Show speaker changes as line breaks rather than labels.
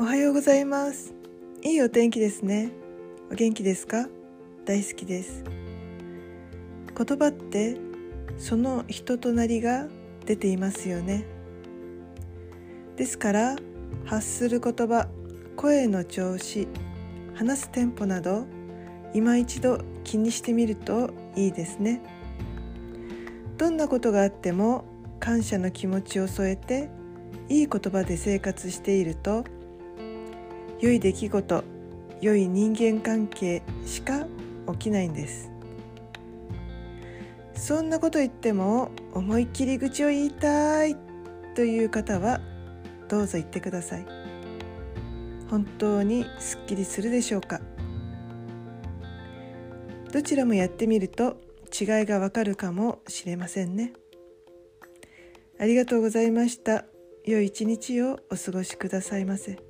おはようございます。いいお天気ですね。お元気ですか？大好きです。言葉ってその人となりが出ていますよね。ですから発する言葉声の調子話すテンポなど今一度気にしてみるといいですね。どんなことがあっても感謝の気持ちを添えていい言葉で生活していると良い出来事良い人間関係しか起きないんです。そんなこと言っても思いっきり愚痴を言いたいという方はどうぞ言ってください。本当にすっきりするでしょうか。どちらもやってみると違いがわかるかもしれませんね。ありがとうございました。良い一日をお過ごしくださいませ。